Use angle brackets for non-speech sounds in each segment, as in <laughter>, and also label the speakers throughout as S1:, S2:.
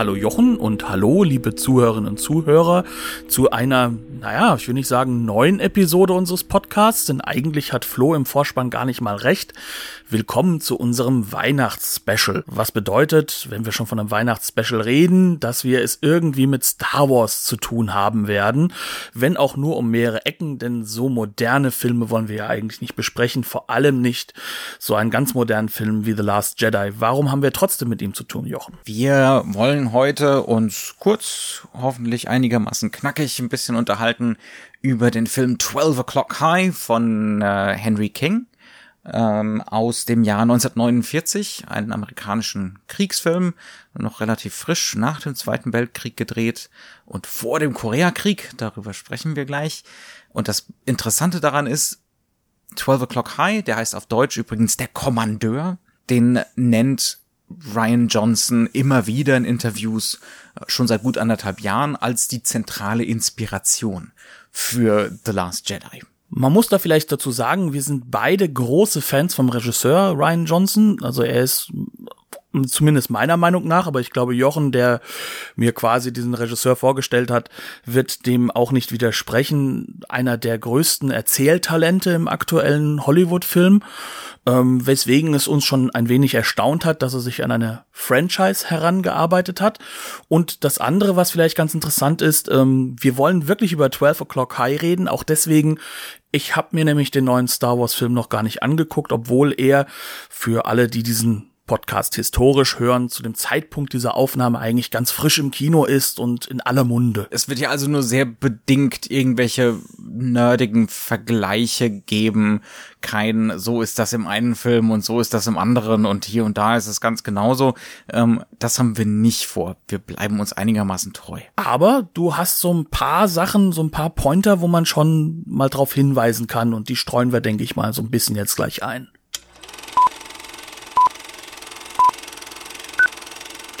S1: hallo Jochen und hallo liebe Zuhörerinnen und Zuhörer zu einer, naja, ich will nicht sagen neuen Episode unseres Podcasts, denn eigentlich hat Flo im Vorspann gar nicht mal recht. Willkommen zu unserem Weihnachtsspecial. Was bedeutet, wenn wir schon von einem Weihnachtsspecial reden, dass wir es irgendwie mit Star Wars zu tun haben werden, wenn auch nur um mehrere Ecken, denn so moderne Filme wollen wir ja eigentlich nicht besprechen, vor allem nicht so einen ganz modernen Film wie The Last Jedi. Warum haben wir trotzdem mit ihm zu tun, Jochen?
S2: Wir wollen heute uns kurz, hoffentlich einigermaßen knackig ein bisschen unterhalten über den Film 12 O'Clock High von äh, Henry King ähm, aus dem Jahr 1949, einen amerikanischen Kriegsfilm, noch relativ frisch nach dem Zweiten Weltkrieg gedreht und vor dem Koreakrieg, darüber sprechen wir gleich. Und das Interessante daran ist, 12 O'Clock High, der heißt auf Deutsch übrigens der Kommandeur, den nennt Ryan Johnson immer wieder in Interviews äh, schon seit gut anderthalb Jahren als die zentrale Inspiration für The Last Jedi.
S1: Man muss da vielleicht dazu sagen, wir sind beide große Fans vom Regisseur Ryan Johnson. Also er ist zumindest meiner Meinung nach, aber ich glaube, Jochen, der mir quasi diesen Regisseur vorgestellt hat, wird dem auch nicht widersprechen. Einer der größten Erzähltalente im aktuellen Hollywood-Film, ähm, weswegen es uns schon ein wenig erstaunt hat, dass er sich an eine Franchise herangearbeitet hat. Und das andere, was vielleicht ganz interessant ist, ähm, wir wollen wirklich über 12 O'Clock High reden, auch deswegen, ich habe mir nämlich den neuen Star Wars Film noch gar nicht angeguckt, obwohl er für alle, die diesen Podcast historisch hören, zu dem Zeitpunkt dieser Aufnahme eigentlich ganz frisch im Kino ist und in aller Munde.
S2: Es wird ja also nur sehr bedingt irgendwelche nerdigen Vergleiche geben. Kein, so ist das im einen Film und so ist das im anderen und hier und da ist es ganz genauso. Ähm, das haben wir nicht vor. Wir bleiben uns einigermaßen treu.
S1: Aber du hast so ein paar Sachen, so ein paar Pointer, wo man schon mal drauf hinweisen kann und die streuen wir, denke ich mal, so ein bisschen jetzt gleich ein.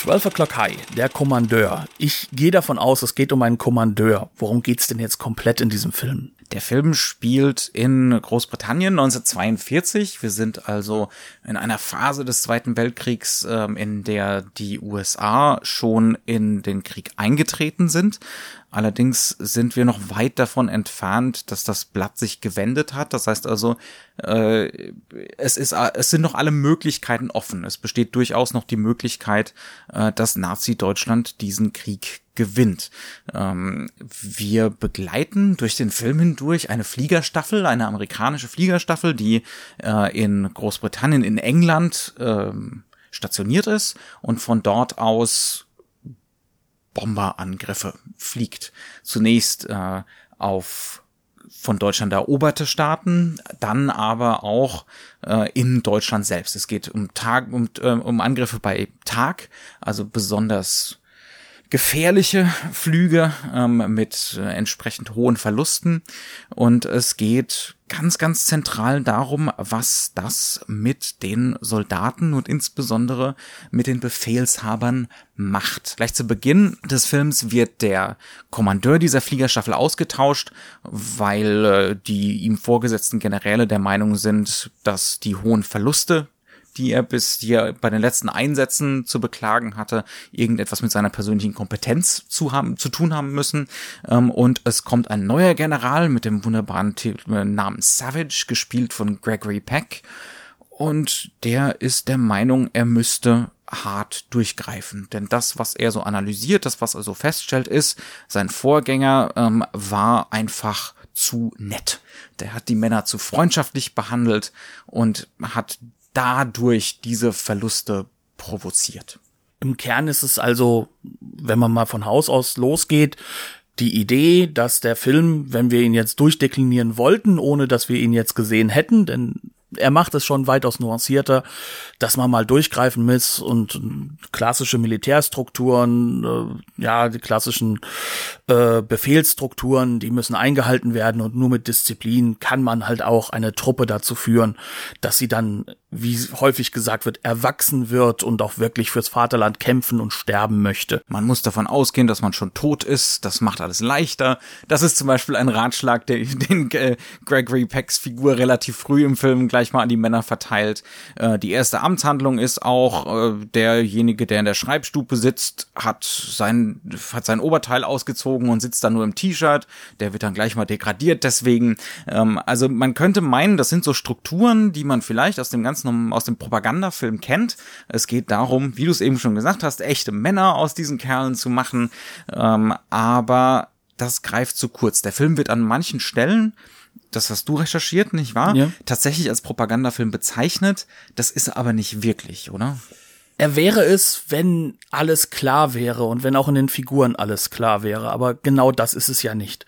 S1: 12 O'Clock High, der Kommandeur. Ich gehe davon aus, es geht um einen Kommandeur. Worum geht's denn jetzt komplett in diesem Film?
S2: Der Film spielt in Großbritannien 1942. Wir sind also in einer Phase des Zweiten Weltkriegs, ähm, in der die USA schon in den Krieg eingetreten sind. Allerdings sind wir noch weit davon entfernt, dass das Blatt sich gewendet hat. Das heißt also, äh, es ist, es sind noch alle Möglichkeiten offen. Es besteht durchaus noch die Möglichkeit, äh, dass Nazi-Deutschland diesen Krieg gewinnt. Ähm, wir begleiten durch den Film hindurch eine Fliegerstaffel, eine amerikanische Fliegerstaffel, die äh, in Großbritannien, in England äh, stationiert ist und von dort aus Bomberangriffe fliegt. Zunächst äh, auf von Deutschland eroberte Staaten, dann aber auch äh, in Deutschland selbst. Es geht um Tag, um, äh, um Angriffe bei Tag, also besonders gefährliche Flüge ähm, mit äh, entsprechend hohen Verlusten. Und es geht ganz, ganz zentral darum, was das mit den Soldaten und insbesondere mit den Befehlshabern macht. Gleich zu Beginn des Films wird der Kommandeur dieser Fliegerstaffel ausgetauscht, weil äh, die ihm vorgesetzten Generäle der Meinung sind, dass die hohen Verluste die er bis die er bei den letzten Einsätzen zu beklagen hatte, irgendetwas mit seiner persönlichen Kompetenz zu haben, zu tun haben müssen. Ähm, und es kommt ein neuer General mit dem wunderbaren äh, Namen Savage, gespielt von Gregory Peck. Und der ist der Meinung, er müsste hart durchgreifen. Denn das, was er so analysiert, das, was er so feststellt, ist, sein Vorgänger ähm, war einfach zu nett. Der hat die Männer zu freundschaftlich behandelt und hat dadurch diese Verluste provoziert.
S1: Im Kern ist es also, wenn man mal von Haus aus losgeht, die Idee, dass der Film, wenn wir ihn jetzt durchdeklinieren wollten, ohne dass wir ihn jetzt gesehen hätten, denn er macht es schon weitaus nuancierter, dass man mal durchgreifen muss und klassische Militärstrukturen, äh, ja, die klassischen äh, Befehlsstrukturen, die müssen eingehalten werden und nur mit Disziplin kann man halt auch eine Truppe dazu führen, dass sie dann, wie häufig gesagt wird, erwachsen wird und auch wirklich fürs Vaterland kämpfen und sterben möchte.
S2: Man muss davon ausgehen, dass man schon tot ist, das macht alles leichter. Das ist zum Beispiel ein Ratschlag, der, <laughs> den äh, Gregory Pecks Figur relativ früh im Film gleich mal an die Männer verteilt. Äh, die erste Amtshandlung ist auch, äh, derjenige, der in der Schreibstube sitzt, hat sein, hat sein Oberteil ausgezogen und sitzt dann nur im T-Shirt. Der wird dann gleich mal degradiert deswegen. Ähm, also man könnte meinen, das sind so Strukturen, die man vielleicht aus dem ganzen, aus dem Propagandafilm kennt. Es geht darum, wie du es eben schon gesagt hast, echte Männer aus diesen Kerlen zu machen. Ähm, aber das greift zu kurz. Der Film wird an manchen Stellen das hast du recherchiert, nicht wahr? Ja. Tatsächlich als Propagandafilm bezeichnet. Das ist aber nicht wirklich, oder?
S1: Er wäre es, wenn alles klar wäre und wenn auch in den Figuren alles klar wäre. Aber genau das ist es ja nicht.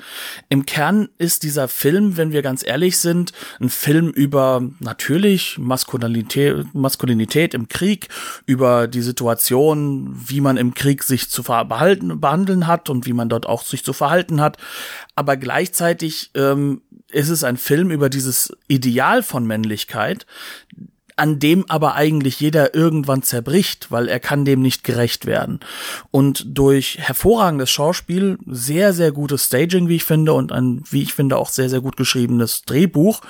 S1: Im Kern ist dieser Film, wenn wir ganz ehrlich sind, ein Film über natürlich Maskulinität, Maskulinität im Krieg, über die Situation, wie man im Krieg sich zu verhalten, behandeln hat und wie man dort auch sich zu verhalten hat. Aber gleichzeitig ähm, ist es ein Film über dieses Ideal von Männlichkeit, an dem aber eigentlich jeder irgendwann zerbricht, weil er kann dem nicht gerecht werden. Und durch hervorragendes Schauspiel, sehr, sehr gutes Staging, wie ich finde, und ein, wie ich finde, auch sehr, sehr gut geschriebenes Drehbuch,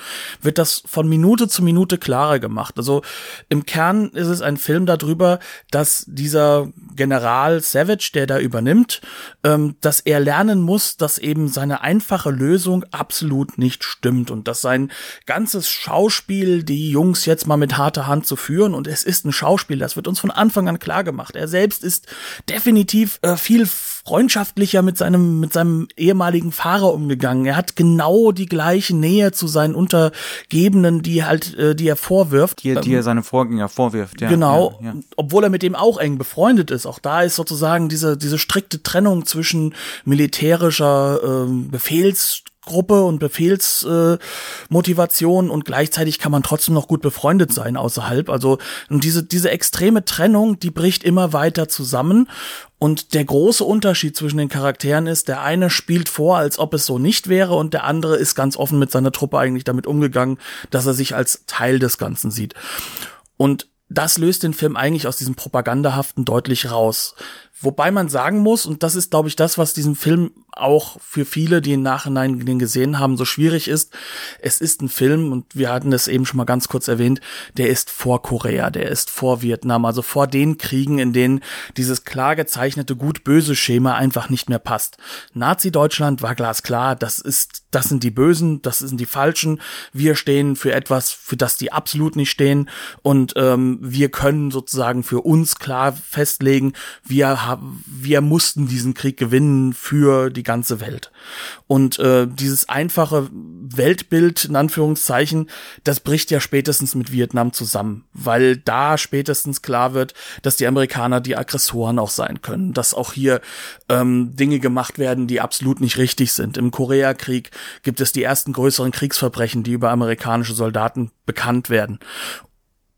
S1: wird das von Minute zu Minute klarer gemacht. Also im Kern ist es ein Film darüber, dass dieser General Savage, der da übernimmt, ähm, dass er lernen muss, dass eben seine einfache Lösung absolut nicht stimmt und dass sein ganzes Schauspiel, die Jungs jetzt mal mit mit harter Hand zu führen und es ist ein Schauspiel, das wird uns von Anfang an klar gemacht. Er selbst ist definitiv äh, viel freundschaftlicher mit seinem mit seinem ehemaligen Fahrer umgegangen. Er hat genau die gleiche Nähe zu seinen Untergebenen, die halt die, äh, die er vorwirft,
S2: die, die er seine Vorgänger vorwirft. Ja,
S1: genau,
S2: ja, ja.
S1: obwohl er mit dem auch eng befreundet ist. Auch da ist sozusagen diese diese strikte Trennung zwischen militärischer äh, Befehls Gruppe und Befehlsmotivation äh, und gleichzeitig kann man trotzdem noch gut befreundet sein außerhalb. Also und diese diese extreme Trennung, die bricht immer weiter zusammen und der große Unterschied zwischen den Charakteren ist, der eine spielt vor, als ob es so nicht wäre und der andere ist ganz offen mit seiner Truppe eigentlich damit umgegangen, dass er sich als Teil des Ganzen sieht. Und das löst den Film eigentlich aus diesem Propagandahaften deutlich raus. Wobei man sagen muss, und das ist, glaube ich, das, was diesen Film auch für viele, die im Nachhinein den gesehen haben, so schwierig ist. Es ist ein Film, und wir hatten es eben schon mal ganz kurz erwähnt, der ist vor Korea, der ist vor Vietnam, also vor den Kriegen, in denen dieses klar gezeichnete gut-böse Schema einfach nicht mehr passt. Nazi-Deutschland war glasklar, das ist, das sind die Bösen, das sind die Falschen. Wir stehen für etwas, für das die absolut nicht stehen. Und ähm, wir können sozusagen für uns klar festlegen, wir haben, wir mussten diesen Krieg gewinnen für die ganze Welt. Und äh, dieses einfache Weltbild, in Anführungszeichen, das bricht ja spätestens mit Vietnam zusammen, weil da spätestens klar wird, dass die Amerikaner die Aggressoren auch sein können, dass auch hier ähm, Dinge gemacht werden, die absolut nicht richtig sind. Im Koreakrieg gibt es die ersten größeren Kriegsverbrechen, die über amerikanische Soldaten bekannt werden.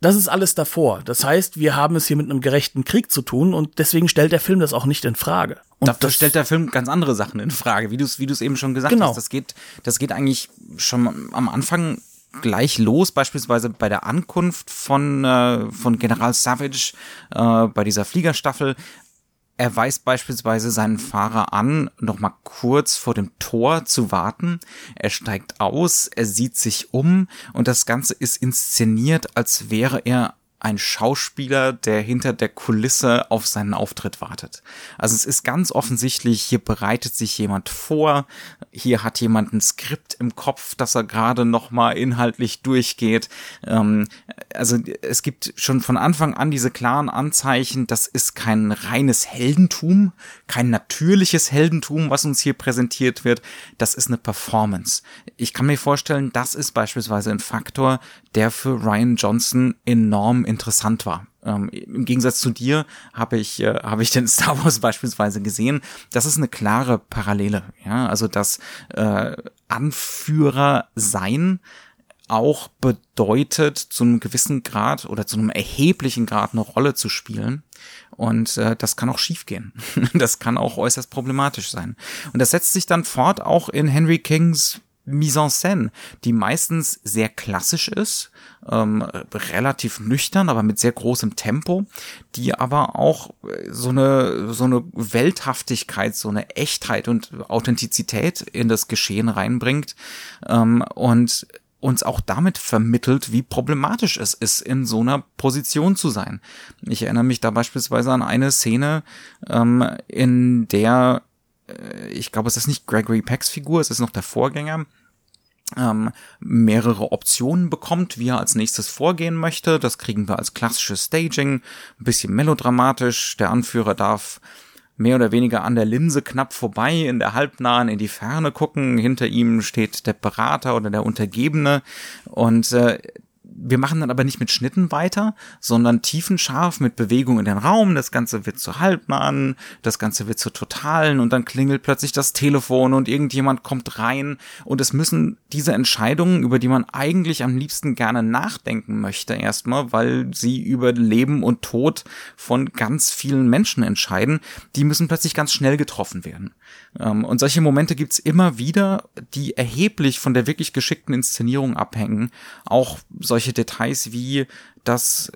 S1: Das ist alles davor. Das heißt, wir haben es hier mit einem gerechten Krieg zu tun und deswegen stellt der Film das auch nicht in Frage.
S2: Und Dafür stellt der Film ganz andere Sachen in Frage, wie du es wie eben schon gesagt genau. hast. Das geht das geht eigentlich schon am Anfang gleich los, beispielsweise bei der Ankunft von, äh, von General Savage äh, bei dieser Fliegerstaffel, er weist beispielsweise seinen Fahrer an, noch mal kurz vor dem Tor zu warten. Er steigt aus, er sieht sich um und das Ganze ist inszeniert, als wäre er ein Schauspieler, der hinter der Kulisse auf seinen Auftritt wartet. Also es ist ganz offensichtlich, hier bereitet sich jemand vor, hier hat jemand ein Skript im Kopf, das er gerade noch mal inhaltlich durchgeht. Ähm, also es gibt schon von Anfang an diese klaren Anzeichen, das ist kein reines Heldentum, kein natürliches Heldentum, was uns hier präsentiert wird, das ist eine Performance. Ich kann mir vorstellen, das ist beispielsweise ein Faktor, der für Ryan Johnson enorm interessant war. Ähm, Im Gegensatz zu dir habe ich äh, habe ich den <laughs> Star Wars beispielsweise gesehen. Das ist eine klare Parallele. Ja, also das äh, Anführer sein auch bedeutet, zu einem gewissen Grad oder zu einem erheblichen Grad eine Rolle zu spielen. Und äh, das kann auch schiefgehen. <laughs> das kann auch äußerst problematisch sein. Und das setzt sich dann fort auch in Henry Kings Mise en scène, die meistens sehr klassisch ist, ähm, relativ nüchtern, aber mit sehr großem Tempo, die aber auch äh, so eine so eine Welthaftigkeit, so eine Echtheit und Authentizität in das Geschehen reinbringt ähm, und uns auch damit vermittelt, wie problematisch es ist, in so einer Position zu sein. Ich erinnere mich da beispielsweise an eine Szene, ähm, in der ich glaube, es ist nicht Gregory Pecks Figur, es ist noch der Vorgänger, ähm, mehrere Optionen bekommt, wie er als nächstes vorgehen möchte. Das kriegen wir als klassisches Staging, ein bisschen melodramatisch. Der Anführer darf mehr oder weniger an der Linse knapp vorbei, in der halbnahen in die Ferne gucken. Hinter ihm steht der Berater oder der Untergebene und äh, wir machen dann aber nicht mit Schnitten weiter, sondern tiefenscharf mit Bewegung in den Raum. Das Ganze wird zu halbnahen, das Ganze wird zu totalen und dann klingelt plötzlich das Telefon und irgendjemand kommt rein und es müssen diese Entscheidungen, über die man eigentlich am liebsten gerne nachdenken möchte erstmal, weil sie über Leben und Tod von ganz vielen Menschen entscheiden, die müssen plötzlich ganz schnell getroffen werden. Ähm, und solche Momente gibt's immer wieder, die erheblich von der wirklich geschickten Inszenierung abhängen. Auch solche Details wie, dass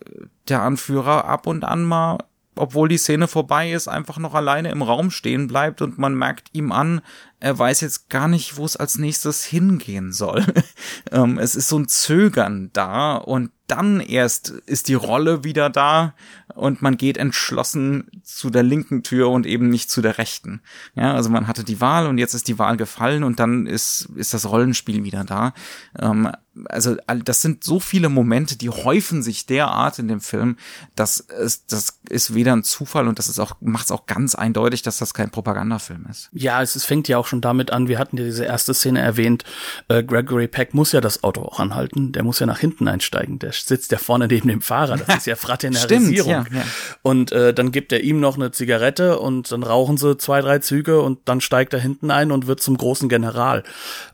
S2: der Anführer ab und an mal obwohl die Szene vorbei ist, einfach noch alleine im Raum stehen bleibt und man merkt ihm an, er weiß jetzt gar nicht, wo es als nächstes hingehen soll. <laughs> ähm, es ist so ein Zögern da und dann erst ist die Rolle wieder da und man geht entschlossen zu der linken Tür und eben nicht zu der rechten. Ja, also man hatte die Wahl und jetzt ist die Wahl gefallen und dann ist, ist das Rollenspiel wieder da. Ähm, also das sind so viele Momente, die häufen sich derart in dem Film, dass es, das ist weder ein Zufall und das ist auch, macht es auch ganz eindeutig, dass das kein Propagandafilm ist.
S1: Ja, es, es fängt ja auch schon damit an, wir hatten ja diese erste Szene erwähnt, äh, Gregory Peck muss ja das Auto auch anhalten, der muss ja nach hinten einsteigen, der sitzt ja vorne neben dem Fahrer, das ist ja <laughs> Fraternarisierung. Stimmt, ja, ja. Und äh, dann gibt er ihm noch eine Zigarette und dann rauchen sie zwei, drei Züge und dann steigt er hinten ein und wird zum großen General.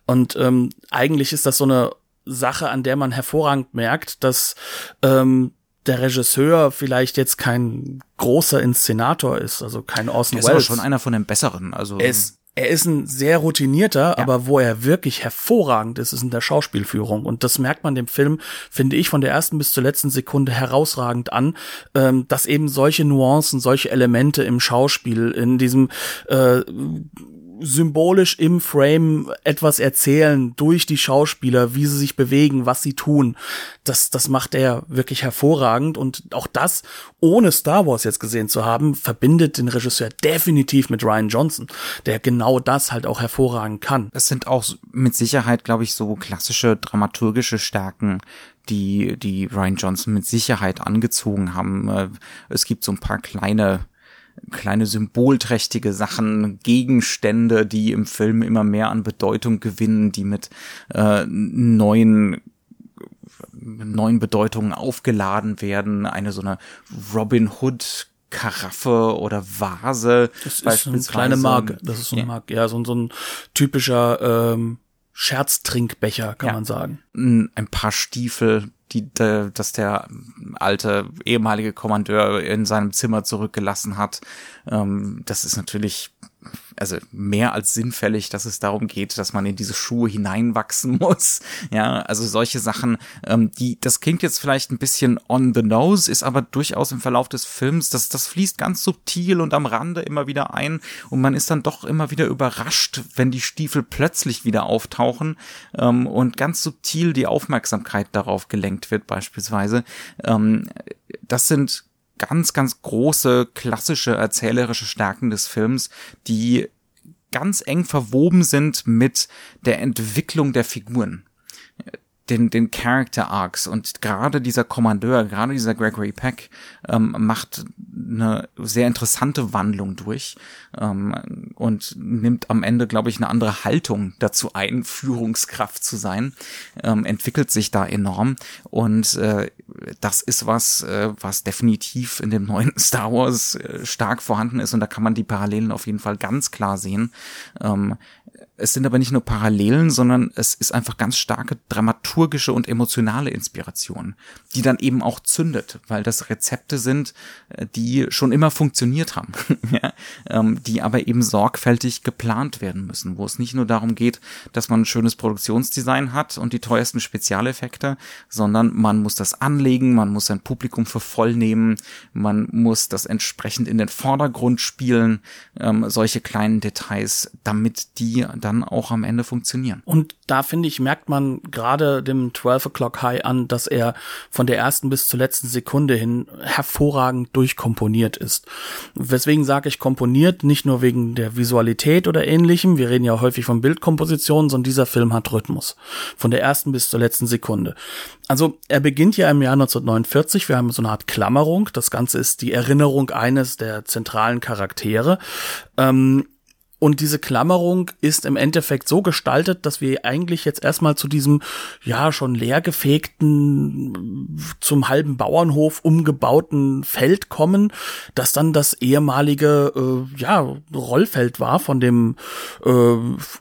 S1: Und ähm, eigentlich ist das so eine Sache, an der man hervorragend merkt, dass ähm, der Regisseur vielleicht jetzt kein großer Inszenator ist, also kein Orson
S2: Welles. Er ist aber schon einer von den besseren. Also
S1: ist er ist ein sehr routinierter, ja. aber wo er wirklich hervorragend ist, ist in der Schauspielführung. Und das merkt man dem Film, finde ich, von der ersten bis zur letzten Sekunde herausragend an, ähm, dass eben solche Nuancen, solche Elemente im Schauspiel, in diesem äh, symbolisch im Frame etwas erzählen durch die Schauspieler, wie sie sich bewegen, was sie tun. Das, das macht er wirklich hervorragend und auch das, ohne Star Wars jetzt gesehen zu haben, verbindet den Regisseur definitiv mit Ryan Johnson, der genau das halt auch hervorragend kann.
S2: Es sind auch mit Sicherheit, glaube ich, so klassische dramaturgische Stärken, die, die Ryan Johnson mit Sicherheit angezogen haben. Äh, es gibt so ein paar kleine kleine symbolträchtige Sachen, Gegenstände, die im Film immer mehr an Bedeutung gewinnen, die mit äh, neuen neuen Bedeutungen aufgeladen werden. Eine so eine Robin Hood Karaffe oder Vase.
S1: Das ist eine kleine Marke. Das ist so eine ja. Marke. Ja, so, so ein typischer ähm, Scherztrinkbecher, kann ja. man sagen.
S2: Ein paar Stiefel, die, dass der alte ehemalige Kommandeur in seinem Zimmer zurückgelassen hat. Ähm, das ist natürlich also mehr als sinnfällig, dass es darum geht, dass man in diese Schuhe hineinwachsen <laughs> muss. Ja, also solche Sachen, ähm, die, das klingt jetzt vielleicht ein bisschen on the nose, ist aber durchaus im Verlauf des Films, das, das fließt ganz subtil und am Rande immer wieder ein und man ist dann doch immer wieder überrascht, wenn die Stiefel plötzlich wieder auftauchen ähm, und ganz subtil die Aufmerksamkeit darauf gelenkt wird beispielsweise. Ähm, das sind ganz, ganz große klassische erzählerische Stärken des Films, die ganz eng verwoben sind mit der Entwicklung der Figuren den, den Character Arcs. Und gerade dieser Kommandeur, gerade dieser Gregory Peck ähm, macht eine sehr interessante Wandlung durch ähm, und nimmt am Ende, glaube ich, eine andere Haltung dazu ein, Führungskraft zu sein, ähm, entwickelt sich da enorm. Und äh, das ist was, äh, was definitiv in dem neuen <laughs> Star Wars äh, stark vorhanden ist. Und da kann man die Parallelen auf jeden Fall ganz klar sehen. Ähm, es sind aber nicht nur Parallelen, sondern es ist einfach ganz starke dramaturgische und emotionale Inspiration, die dann eben auch zündet, weil das Rezepte sind, äh, die schon immer funktioniert haben, <laughs> ja, ähm, die aber eben sorgfältig geplant werden müssen, wo es nicht nur darum geht, dass man ein schönes Produktionsdesign hat und die teuersten Spezialeffekte, sondern man muss das anlegen, man muss sein Publikum für voll nehmen, man muss das entsprechend in den Vordergrund spielen, ähm, solche kleinen Details, damit die dann auch am Ende funktionieren.
S1: Und da finde ich, merkt man gerade dem 12 O'Clock High an, dass er von der ersten bis zur letzten Sekunde hin hervorragend durchkomponiert ist. Weswegen sage ich komponiert, nicht nur wegen der Visualität oder ähnlichem, wir reden ja häufig von Bildkompositionen, sondern dieser Film hat Rhythmus. Von der ersten bis zur letzten Sekunde. Also er beginnt ja im Jahr 1949, wir haben so eine Art Klammerung, das Ganze ist die Erinnerung eines der zentralen Charaktere. Ähm, und diese Klammerung ist im Endeffekt so gestaltet, dass wir eigentlich jetzt erstmal zu diesem, ja, schon leergefegten, zum halben Bauernhof umgebauten Feld kommen, das dann das ehemalige, äh, ja, Rollfeld war von dem, äh,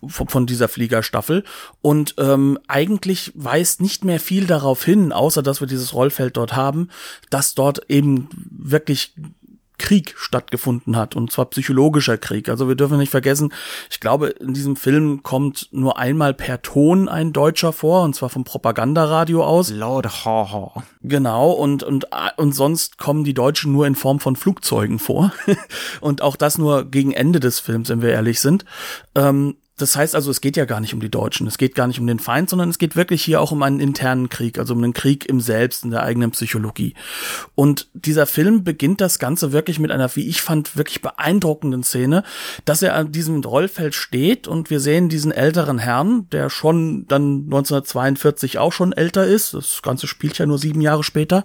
S1: von dieser Fliegerstaffel. Und ähm, eigentlich weist nicht mehr viel darauf hin, außer dass wir dieses Rollfeld dort haben, dass dort eben wirklich Krieg stattgefunden hat und zwar psychologischer Krieg. Also wir dürfen nicht vergessen, ich glaube, in diesem Film kommt nur einmal per Ton ein Deutscher vor und zwar vom Propagandaradio aus.
S2: Laut Haha.
S1: Genau und und und sonst kommen die Deutschen nur in Form von Flugzeugen vor <laughs> und auch das nur gegen Ende des Films, wenn wir ehrlich sind. Ähm, das heißt also, es geht ja gar nicht um die Deutschen, es geht gar nicht um den Feind, sondern es geht wirklich hier auch um einen internen Krieg, also um einen Krieg im Selbst, in der eigenen Psychologie. Und dieser Film beginnt das Ganze wirklich mit einer, wie ich fand, wirklich beeindruckenden Szene, dass er an diesem Rollfeld steht und wir sehen diesen älteren Herrn, der schon dann 1942 auch schon älter ist, das Ganze spielt ja nur sieben Jahre später,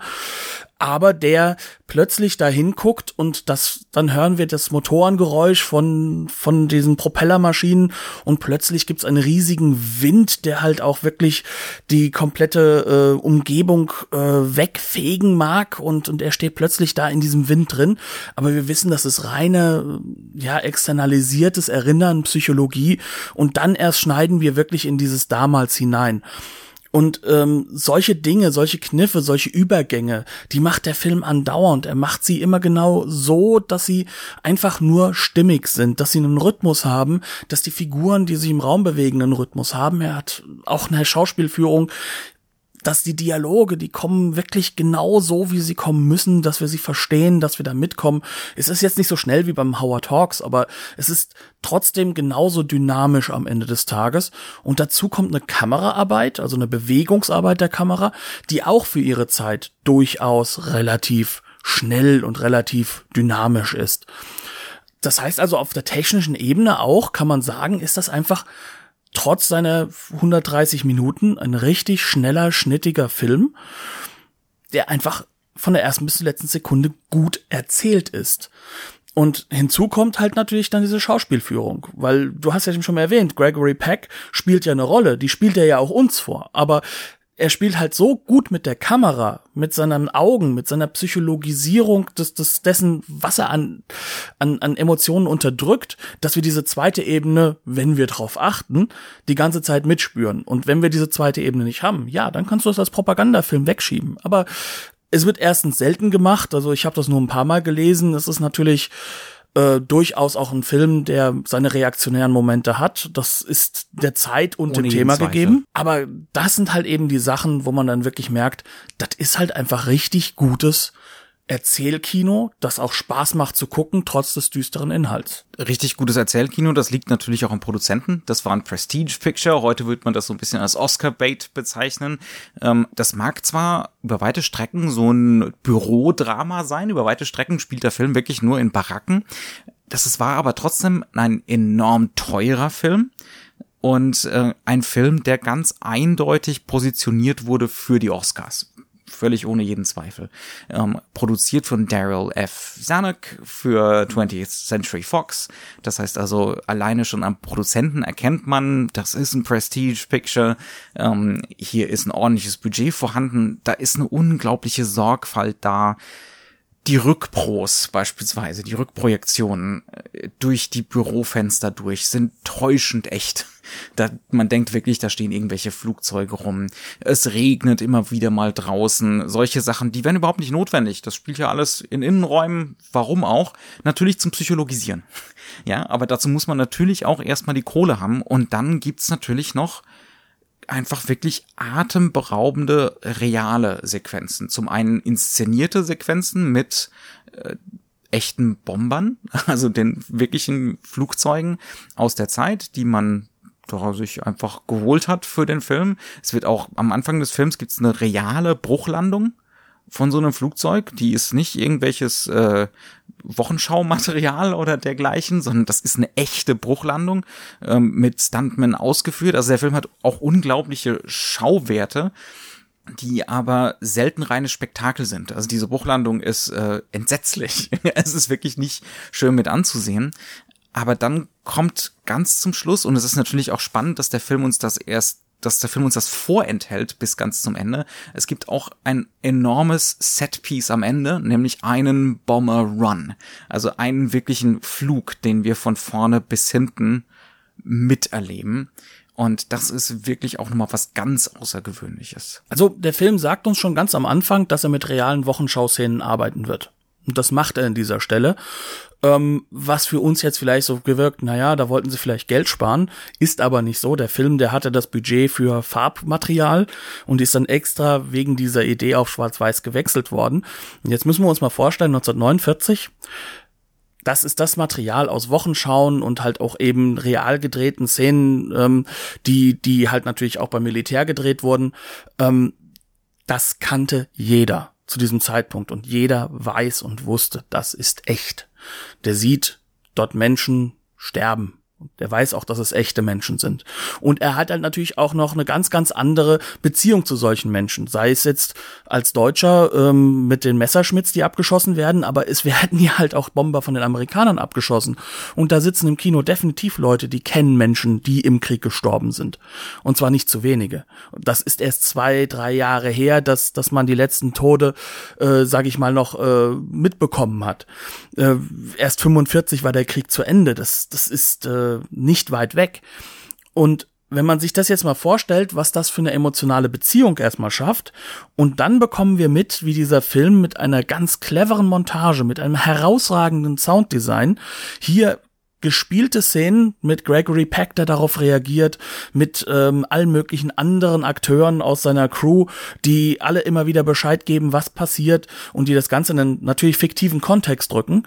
S1: aber der plötzlich dahin guckt und das, dann hören wir das Motorengeräusch von, von diesen Propellermaschinen und plötzlich gibt's einen riesigen Wind, der halt auch wirklich die komplette äh, Umgebung äh, wegfegen mag und, und er steht plötzlich da in diesem Wind drin. Aber wir wissen, das ist reine, ja, externalisiertes Erinnern, Psychologie und dann erst schneiden wir wirklich in dieses damals hinein. Und ähm, solche Dinge, solche Kniffe, solche Übergänge, die macht der Film andauernd. Er macht sie immer genau so, dass sie einfach nur stimmig sind, dass sie einen Rhythmus haben, dass die Figuren, die sich im Raum bewegen, einen Rhythmus haben. Er hat auch eine Schauspielführung, dass die Dialoge, die kommen wirklich genau so, wie sie kommen müssen, dass wir sie verstehen, dass wir da mitkommen. Es ist jetzt nicht so schnell wie beim Howard Talks, aber es ist trotzdem genauso dynamisch am Ende des Tages. Und dazu kommt eine Kameraarbeit, also eine Bewegungsarbeit der Kamera, die auch für ihre Zeit durchaus relativ schnell und relativ dynamisch ist. Das heißt also auf der technischen Ebene auch, kann man sagen, ist das einfach trotz seiner 130 Minuten ein richtig schneller, schnittiger Film, der einfach von der ersten bis zur letzten Sekunde gut erzählt ist. Und hinzu kommt halt natürlich dann diese Schauspielführung, weil du hast ja schon mal erwähnt, Gregory Peck spielt ja eine Rolle, die spielt er ja auch uns vor, aber er spielt halt so gut mit der Kamera, mit seinen Augen, mit seiner Psychologisierung des, des dessen, was er an, an, an Emotionen unterdrückt, dass wir diese zweite Ebene, wenn wir drauf achten, die ganze Zeit mitspüren. Und wenn wir diese zweite Ebene nicht haben, ja, dann kannst du das als Propagandafilm wegschieben. Aber es wird erstens selten gemacht, also ich habe das nur ein paar Mal gelesen. Es ist natürlich äh, durchaus auch ein Film, der seine reaktionären Momente hat. Das ist der Zeit und Ohne dem Thema gegeben. Aber das sind halt eben die Sachen, wo man dann wirklich merkt, das ist halt einfach richtig gutes Erzählkino, das auch Spaß macht zu gucken, trotz des düsteren Inhalts.
S2: Richtig gutes Erzählkino, das liegt natürlich auch am Produzenten. Das war ein Prestige-Picture, heute wird man das so ein bisschen als Oscar-Bait bezeichnen. Ähm, das mag zwar über weite Strecken so ein Bürodrama sein, über weite Strecken spielt der Film wirklich nur in Baracken. Das war aber trotzdem ein enorm teurer Film und äh, ein Film, der ganz eindeutig positioniert wurde für die Oscars völlig ohne jeden Zweifel. Ähm, produziert von Daryl F. Zanuck für 20th Century Fox. Das heißt also, alleine schon am Produzenten erkennt man, das ist ein Prestige-Picture. Ähm, hier ist ein ordentliches Budget vorhanden. Da ist eine unglaubliche Sorgfalt da die Rückpros beispielsweise, die Rückprojektionen äh, durch die Bürofenster durch sind täuschend echt. Da, man denkt wirklich, da stehen irgendwelche Flugzeuge rum. Es regnet immer wieder mal draußen. Solche Sachen, die wären überhaupt nicht notwendig. Das spielt ja alles in Innenräumen. Warum auch? Natürlich zum Psychologisieren. Ja, aber dazu muss man natürlich auch erstmal die Kohle haben. Und dann gibt's natürlich noch einfach wirklich atemberaubende reale Sequenzen. Zum einen inszenierte Sequenzen mit äh, echten Bombern, <laughs> also den wirklichen Flugzeugen aus der Zeit, die man sich einfach geholt hat für den Film. Es wird auch am Anfang des Films gibt's eine reale Bruchlandung von so einem Flugzeug. Die ist nicht irgendwelches äh, Wochenschaumaterial oder dergleichen, sondern das ist eine echte Bruchlandung ähm, mit Stuntmen ausgeführt. Also der Film hat auch unglaubliche Schauwerte die aber selten reine Spektakel sind. Also diese Bruchlandung ist äh, entsetzlich. <laughs> es ist wirklich nicht schön mit anzusehen. Aber dann kommt ganz zum Schluss, und es ist natürlich auch spannend, dass der Film uns das erst dass der Film uns das vorenthält bis ganz zum Ende. Es gibt auch ein enormes Setpiece am Ende, nämlich einen Bomber Run. Also einen wirklichen Flug, den wir von vorne bis hinten miterleben. Und das ist wirklich auch nochmal was ganz Außergewöhnliches.
S1: Also der Film sagt uns schon ganz am Anfang, dass er mit realen Wochenschauszenen arbeiten wird. Und das macht er an dieser Stelle. Ähm, was für uns jetzt vielleicht so gewirkt, naja, da wollten sie vielleicht Geld sparen, ist aber nicht so. Der Film, der hatte das Budget für Farbmaterial und ist dann extra wegen dieser Idee auf Schwarz-Weiß gewechselt worden. Und jetzt müssen wir uns mal vorstellen, 1949, das ist das Material aus Wochenschauen und halt auch eben real gedrehten Szenen, ähm, die, die halt natürlich auch beim Militär gedreht wurden. Ähm, das kannte jeder zu diesem Zeitpunkt und jeder weiß und wusste, das ist echt. Der sieht dort Menschen sterben der weiß auch, dass es echte Menschen sind. Und er hat halt natürlich auch noch eine ganz, ganz andere Beziehung zu solchen Menschen. Sei es jetzt als Deutscher ähm, mit den Messerschmitts, die abgeschossen werden, aber es werden <laughs> ja halt auch Bomber von den Amerikanern abgeschossen. Und da sitzen im Kino definitiv Leute, die kennen Menschen, die im Krieg gestorben sind. Und zwar nicht zu wenige. Das ist erst zwei, drei Jahre her, dass, dass man die letzten Tode, äh, sag ich mal, noch äh, mitbekommen hat. Äh, erst 45 war der Krieg zu Ende. Das, das ist äh, nicht weit weg. Und wenn man sich das jetzt mal vorstellt, was das für eine emotionale Beziehung erstmal schafft, und dann bekommen wir mit, wie dieser Film mit einer ganz cleveren Montage, mit einem herausragenden Sounddesign hier gespielte Szenen mit Gregory Peck, der darauf reagiert, mit ähm, allen möglichen anderen Akteuren aus seiner Crew, die alle immer wieder Bescheid geben, was passiert und die das Ganze in einen natürlich fiktiven Kontext drücken,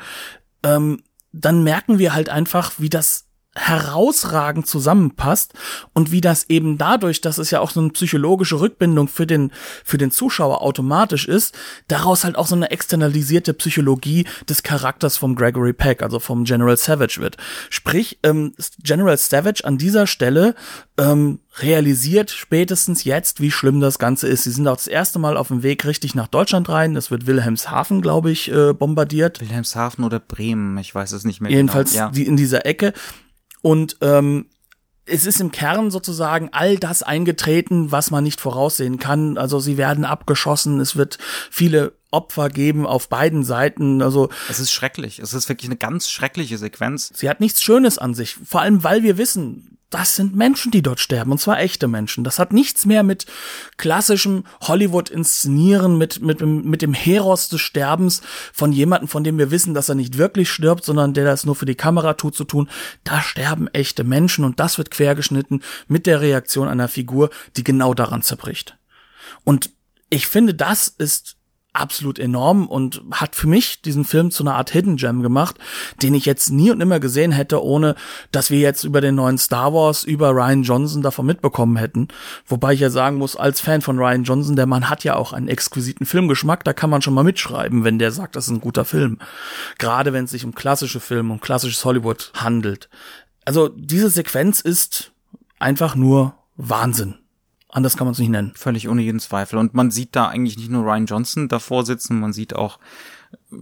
S1: ähm, dann merken wir halt einfach, wie das herausragend zusammenpasst und wie das eben dadurch, dass es ja auch so eine psychologische Rückbindung für den, für den Zuschauer automatisch ist, daraus halt auch so eine externalisierte Psychologie des Charakters vom Gregory Peck, also vom General Savage wird. Sprich, ähm, General Savage an dieser Stelle ähm, realisiert spätestens jetzt, wie schlimm das Ganze ist. Sie sind auch das erste Mal auf dem Weg richtig nach Deutschland rein. Es wird Wilhelmshaven, glaube ich, äh, bombardiert.
S2: Wilhelmshaven oder Bremen, ich weiß es nicht mehr.
S1: Jedenfalls genau. ja. die, in dieser Ecke. Und ähm, es ist im Kern sozusagen all das eingetreten, was man nicht voraussehen kann. Also sie werden abgeschossen, es wird viele Opfer geben auf beiden Seiten. Also
S2: es ist schrecklich. Es ist wirklich eine ganz schreckliche Sequenz.
S1: Sie hat nichts Schönes an sich. Vor allem, weil wir wissen, das sind Menschen, die dort sterben, und zwar echte Menschen. Das hat nichts mehr mit klassischem Hollywood-Inszenieren, mit, mit, mit dem Heros des Sterbens von jemandem, von dem wir wissen, dass er nicht wirklich stirbt, sondern der das nur für die Kamera tut, zu tun. Da sterben echte Menschen und das wird quergeschnitten mit der Reaktion einer Figur, die genau daran zerbricht. Und ich finde, das ist absolut enorm und hat für mich diesen Film zu einer Art Hidden Gem gemacht, den ich jetzt nie und nimmer gesehen hätte, ohne dass wir jetzt über den neuen Star Wars, über Ryan Johnson davon mitbekommen hätten. Wobei ich ja sagen muss, als Fan von Ryan Johnson, der Mann hat ja auch einen exquisiten Filmgeschmack, da kann man schon mal mitschreiben, wenn der sagt, das ist ein guter Film. Gerade wenn es sich um klassische Filme, um klassisches Hollywood handelt. Also diese Sequenz ist einfach nur Wahnsinn. Anders kann man es nicht nennen.
S2: Völlig ohne jeden Zweifel. Und man sieht da eigentlich nicht nur Ryan Johnson davor sitzen, man sieht auch äh,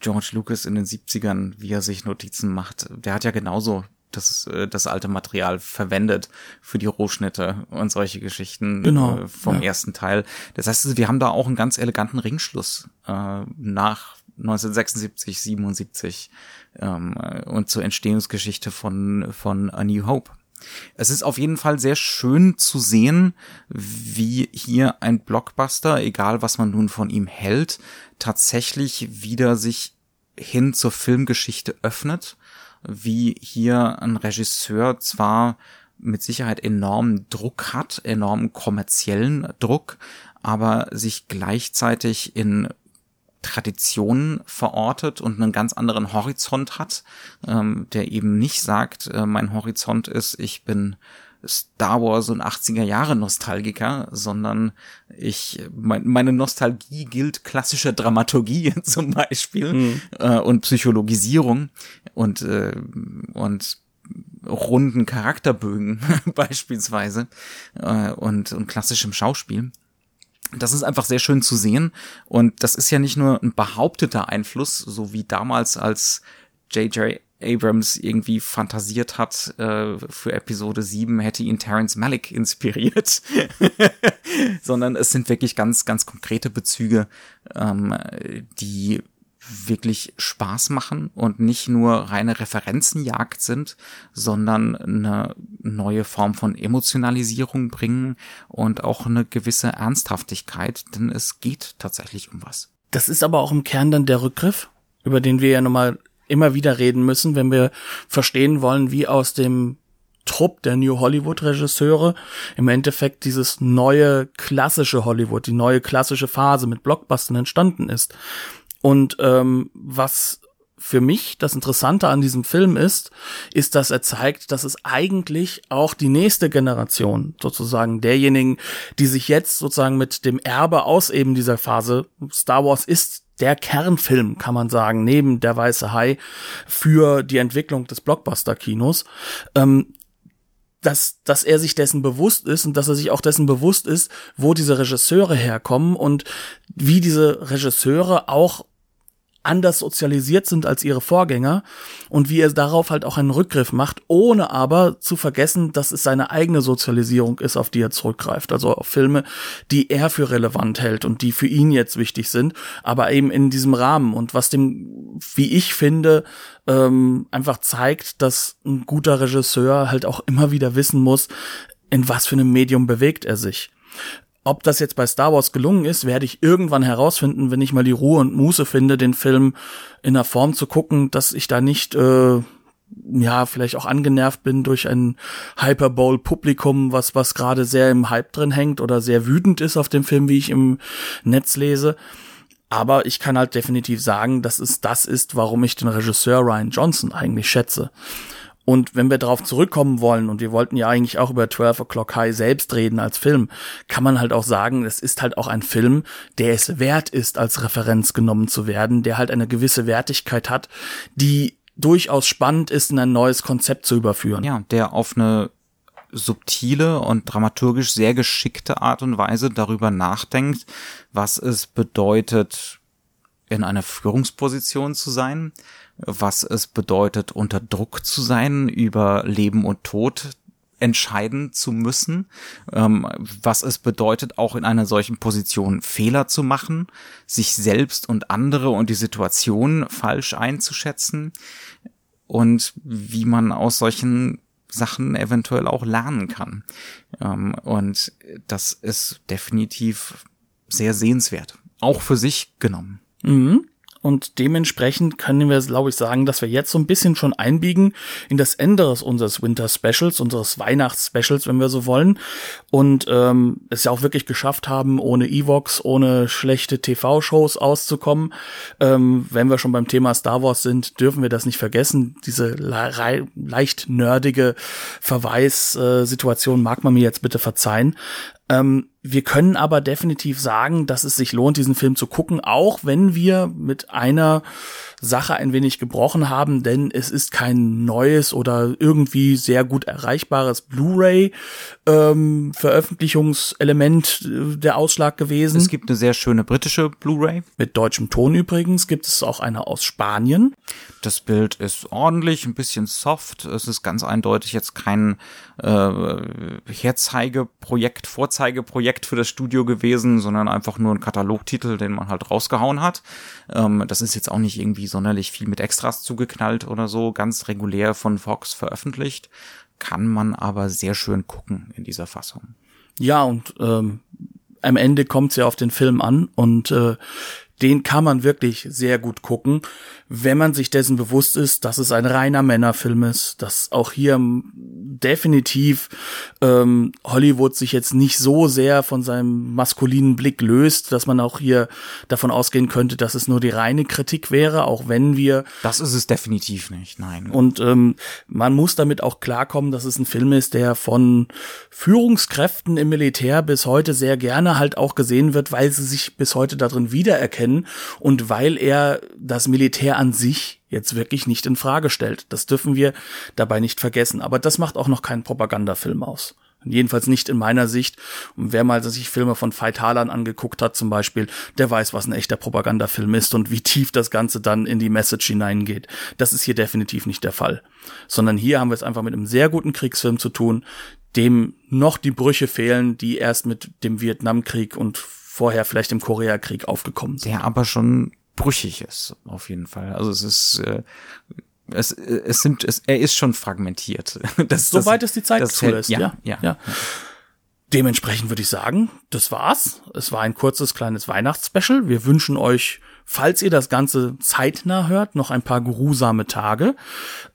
S2: George Lucas in den 70ern, wie er sich Notizen macht. Der hat ja genauso das, äh, das alte Material verwendet für die Rohschnitte und solche Geschichten
S1: genau,
S2: äh, vom ja. ersten Teil. Das heißt, wir haben da auch einen ganz eleganten Ringschluss äh, nach 1976, 77 ähm, und zur Entstehungsgeschichte von, von A New Hope. Es ist auf jeden Fall sehr schön zu sehen, wie hier ein Blockbuster, egal was man nun von ihm hält, tatsächlich wieder sich hin zur Filmgeschichte öffnet, wie hier ein Regisseur zwar mit Sicherheit enormen Druck hat, enormen kommerziellen Druck, aber sich gleichzeitig in Traditionen verortet und einen ganz anderen Horizont hat, ähm, der eben nicht sagt, äh, mein Horizont ist, ich bin Star Wars und 80er Jahre Nostalgiker, sondern ich mein, meine Nostalgie gilt klassischer Dramaturgie <laughs> zum Beispiel mhm. äh, und Psychologisierung und äh, und runden Charakterbögen <laughs> beispielsweise äh, und und klassischem Schauspiel das ist einfach sehr schön zu sehen. Und das ist ja nicht nur ein behaupteter Einfluss, so wie damals, als J.J. Abrams irgendwie fantasiert hat, äh, für Episode 7 hätte ihn Terence Malick <laughs> inspiriert, sondern es sind wirklich ganz, ganz konkrete Bezüge, ähm, die wirklich Spaß machen und nicht nur reine Referenzenjagd sind, sondern eine neue Form von Emotionalisierung bringen und auch eine gewisse Ernsthaftigkeit, denn es geht tatsächlich um was.
S1: Das ist aber auch im Kern dann der Rückgriff, über den wir ja nochmal immer wieder reden müssen, wenn wir verstehen wollen, wie aus dem Trupp der New Hollywood Regisseure im Endeffekt dieses neue klassische Hollywood, die neue klassische Phase mit Blockbustern entstanden ist. Und ähm, was für mich das Interessante an diesem Film ist, ist, dass er zeigt, dass es eigentlich auch die nächste Generation, sozusagen derjenigen, die sich jetzt sozusagen mit dem Erbe aus eben dieser Phase, Star Wars ist der Kernfilm, kann man sagen, neben der Weiße Hai für die Entwicklung des Blockbuster-Kinos, ähm, dass, dass er sich dessen bewusst ist und dass er sich auch dessen bewusst ist, wo diese Regisseure herkommen und wie diese Regisseure auch anders sozialisiert sind als ihre Vorgänger und wie er darauf halt auch einen Rückgriff macht, ohne aber zu vergessen, dass es seine eigene Sozialisierung ist, auf die er zurückgreift. Also auf Filme, die er für relevant hält und die für ihn jetzt wichtig sind, aber eben in diesem Rahmen und was dem, wie ich finde, ähm, einfach zeigt, dass ein guter Regisseur halt auch immer wieder wissen muss, in was für einem Medium bewegt er sich. Ob das jetzt bei Star Wars gelungen ist, werde ich irgendwann herausfinden, wenn ich mal die Ruhe und Muße finde, den Film in einer Form zu gucken, dass ich da nicht äh, ja, vielleicht auch angenervt bin durch ein Hyperbole-Publikum, was, was gerade sehr im Hype drin hängt oder sehr wütend ist auf dem Film, wie ich im Netz lese. Aber ich kann halt definitiv sagen, dass es das ist, warum ich den Regisseur Ryan Johnson eigentlich schätze. Und wenn wir darauf zurückkommen wollen, und wir wollten ja eigentlich auch über 12 O'Clock High selbst reden als Film, kann man halt auch sagen, es ist halt auch ein Film, der es wert ist, als Referenz genommen zu werden, der halt eine gewisse Wertigkeit hat, die durchaus spannend ist, in ein neues Konzept zu überführen.
S2: Ja, der auf eine subtile und dramaturgisch sehr geschickte Art und Weise darüber nachdenkt, was es bedeutet, in einer Führungsposition zu sein, was es bedeutet, unter Druck zu sein, über Leben und Tod entscheiden zu müssen, ähm, was es bedeutet, auch in einer solchen Position Fehler zu machen, sich selbst und andere und die Situation falsch einzuschätzen und wie man aus solchen Sachen eventuell auch lernen kann. Ähm, und das ist definitiv sehr sehenswert, auch für sich genommen.
S1: Mhm. Und dementsprechend können wir, glaube ich, sagen, dass wir jetzt so ein bisschen schon einbiegen in das Ende unseres Winter Specials, unseres Weihnachts Specials, wenn wir so wollen. Und ähm, es ja auch wirklich geschafft haben, ohne Evox, ohne schlechte TV-Shows auszukommen. Ähm, wenn wir schon beim Thema Star Wars sind, dürfen wir das nicht vergessen. Diese le leicht nerdige Verweissituation mag man mir jetzt bitte verzeihen. Ähm, wir können aber definitiv sagen, dass es sich lohnt, diesen Film zu gucken, auch wenn wir mit einer Sache ein wenig gebrochen haben, denn es ist kein neues oder irgendwie sehr gut erreichbares Blu-ray ähm, Veröffentlichungselement äh, der Ausschlag gewesen.
S2: Es gibt eine sehr schöne britische Blu-ray.
S1: Mit deutschem Ton übrigens gibt es auch eine aus Spanien.
S2: Das Bild ist ordentlich, ein bisschen soft. Es ist ganz eindeutig jetzt kein äh, Herzeigeprojekt, Vorzeigeprojekt für das Studio gewesen, sondern einfach nur ein Katalogtitel, den man halt rausgehauen hat. Ähm, das ist jetzt auch nicht irgendwie sonderlich viel mit Extras zugeknallt oder so, ganz regulär von Fox veröffentlicht. kann man aber sehr schön gucken in dieser Fassung.
S1: Ja, und ähm, am Ende kommt's ja auf den Film an und äh, den kann man wirklich sehr gut gucken, wenn man sich dessen bewusst ist, dass es ein reiner Männerfilm ist, dass auch hier definitiv ähm, Hollywood sich jetzt nicht so sehr von seinem maskulinen Blick löst, dass man auch hier davon ausgehen könnte, dass es nur die reine Kritik wäre, auch wenn wir.
S2: Das ist es definitiv nicht, nein.
S1: Und ähm, man muss damit auch klarkommen, dass es ein Film ist, der von Führungskräften im Militär bis heute sehr gerne halt auch gesehen wird, weil sie sich bis heute darin wiedererkennen und weil er das Militär an sich jetzt wirklich nicht in Frage stellt. Das dürfen wir dabei nicht vergessen. Aber das macht auch noch keinen Propagandafilm aus. Jedenfalls nicht in meiner Sicht. Und wer mal sich Filme von Veit Harlan angeguckt hat zum Beispiel, der weiß, was ein echter Propagandafilm ist und wie tief das Ganze dann in die Message hineingeht. Das ist hier definitiv nicht der Fall. Sondern hier haben wir es einfach mit einem sehr guten Kriegsfilm zu tun, dem noch die Brüche fehlen, die erst mit dem Vietnamkrieg und vorher vielleicht im Koreakrieg aufgekommen sind.
S2: Der aber schon brüchig ist, auf jeden Fall. Also es ist, äh, es, es sind, es, er ist schon fragmentiert. <laughs>
S1: Das, Soweit es die Zeit das zulässt,
S2: ja, ja, ja. ja.
S1: Dementsprechend würde ich sagen, das war's. Es war ein kurzes kleines Weihnachtsspecial. Wir wünschen euch Falls ihr das Ganze zeitnah hört, noch ein paar geruhsame Tage.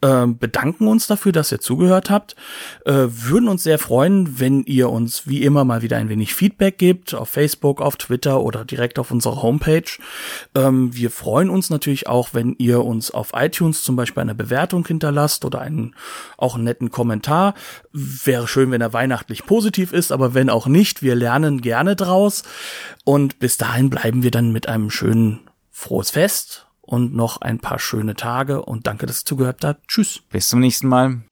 S1: Äh, bedanken uns dafür, dass ihr zugehört habt. Äh, würden uns sehr freuen, wenn ihr uns wie immer mal wieder ein wenig Feedback gebt auf Facebook, auf Twitter oder direkt auf unserer Homepage. Ähm, wir freuen uns natürlich auch, wenn ihr uns auf iTunes zum Beispiel eine Bewertung hinterlasst oder einen auch einen netten Kommentar. Wäre schön, wenn er weihnachtlich positiv ist, aber wenn auch nicht, wir lernen gerne draus. Und bis dahin bleiben wir dann mit einem schönen frohes Fest und noch ein paar schöne Tage und danke, dass ihr zugehört habt. Tschüss.
S2: Bis zum nächsten Mal.